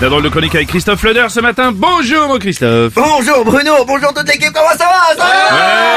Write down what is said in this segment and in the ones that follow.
La drôle de chronique avec Christophe Leder ce matin. Bonjour mon Christophe. Bonjour Bruno, bonjour toute l'équipe, comment ça va? Ça va?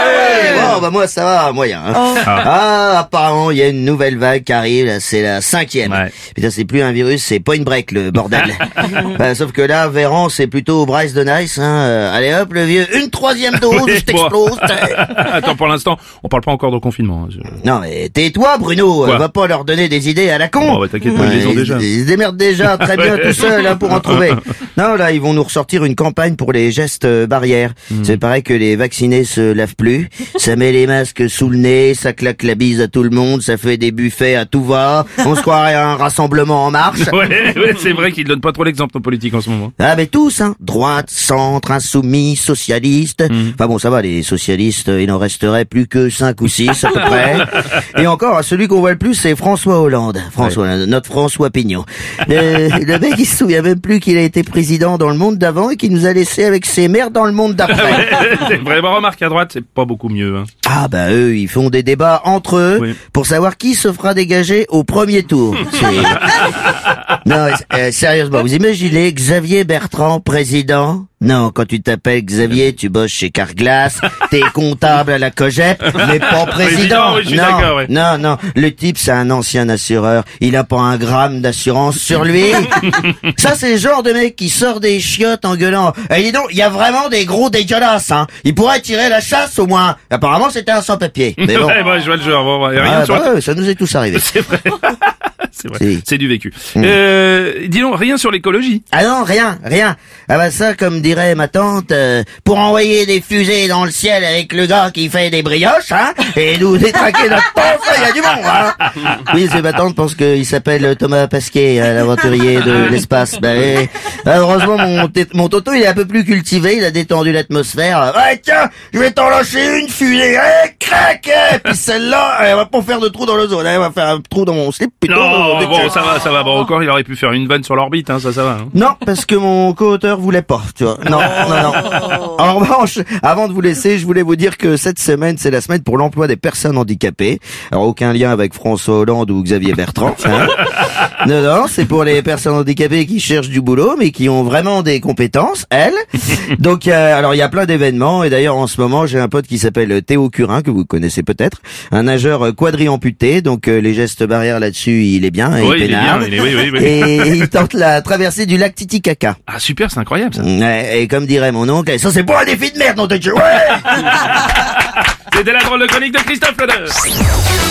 Ouais. Bon bah moi ça va, moyen. hein. Ah apparemment il y a une nouvelle vague qui arrive, c'est la cinquième. Ouais. Putain c'est plus un virus, c'est point break le bordel. Bah, sauf que là Véran c'est plutôt Bryce de Nice. Hein. Euh, Allez hop le vieux, une troisième dose, Oui, je t'explose. Attends, pour l'instant, on parle pas encore de confinement. hein. Je- Non mais tais-toi Bruno, Quoi va pas leur donner des idées à la con. Bon, bah, t'inquiète pas, ils les ont déjà. Ils se démerdent déjà très bien tout seuls hein, pour en. Non là ils vont nous ressortir une campagne pour les gestes euh, barrières. Hmm. C'est pareil que les vaccinés se lavent plus. Ça met les masques sous le nez, ça claque la bise à tout le monde, ça fait des buffets à tout va. On se croirait à un rassemblement en marche. Ouais, ouais, c'est vrai qu'ils donnent pas trop l'exemple nos politiques en ce moment. Ah mais tous, hein. Droite, centre, insoumis, socialiste. Hmm. Enfin bon, ça va, les socialistes, il n'en resterait plus que cinq ou six à peu près. Et encore, celui qu'on voit le plus, c'est François Hollande. François, Hollande, notre François Pignon. Le, le mec, il se souvient même plus qu'il a été président dans le monde d'avant et qu'il nous a laissé avec ses mères dans le monde d'après. c'est vraiment remarque à droite, c'est pas beaucoup mieux. Hein. Ah bah eux, ils font des débats entre eux Oui. pour savoir qui se fera dégager au premier tour. Non, euh, sérieusement, vous imaginez Xavier Bertrand président? Non, quand tu t'appelles Xavier, tu bosses chez Carglass, t'es comptable à la Cogep, mais pas Président, président. oui, je suis non, ouais. non, non, le type c'est un ancien assureur, il a pas un gramme d'assurance sur lui. Ça c'est le genre de mec qui sort des chiottes en gueulant. Eh dis donc, il y a vraiment des gros dégueulasses, hein. Il pourrait tirer la chasse au moins. Apparemment c'était un sans-papier. Mais bon. Ouais, bah, je vois le genre. Bon, bah, y a rien Ah, bah ouais, ça nous est tous arrivé. C'est vrai. c'est vrai. Si. C'est du vécu. Euh, dis donc, rien sur l'écologie. Ah non, rien, rien. Ah bah ça, comme dirait ma tante, euh, pour envoyer des fusées dans le ciel avec le gars qui fait des brioches, hein, et nous détraquer notre ça, il y a du monde, hein. Oui, c'est ma tante pense qu'il s'appelle Thomas Pasquet, hein, l'aventurier de l'espace. Bah, oui. Ah, heureusement, mon, mon Toto, il est un peu plus cultivé, il a détendu l'atmosphère. Ouais, tiens, je vais t'en lâcher une fusée, eh, crac, eh, puis celle-là, elle va pas faire de trou dans l'ozone, elle va faire un trou dans mon slip, plutôt. Non, que- bon, ça va, ça va. Bon, encore, il aurait pu faire une vanne sur l'orbite, hein, ça, ça va. hein. Non, parce que mon co-auteur voulait pas, tu vois. Non, non, non. En revanche, avant de vous laisser, je voulais vous dire que cette semaine, c'est la semaine pour l'emploi des personnes handicapées. Alors, aucun lien avec François Hollande ou Xavier Bertrand. hein. Non, non, c'est pour les personnes handicapées qui cherchent du boulot, mais qui ont vraiment des compétences, elles. Donc, euh, alors, il y a plein d'événements, et d'ailleurs, en ce moment, j'ai un pote qui s'appelle Théo Curin, que vous connaissez peut-être, un nageur quadri-amputé, donc euh, les gestes barrières là-dessus, il est bien, Oui, il est bien, il est- oui. Et il tente la traversée du lac Titicaca. Ah, super, c'est incroyable, ça. Et comme dirait mon oncle, ça c'est pas un défi de merde, non, Ouais C'était la drôle de chronique de Christophe Leder.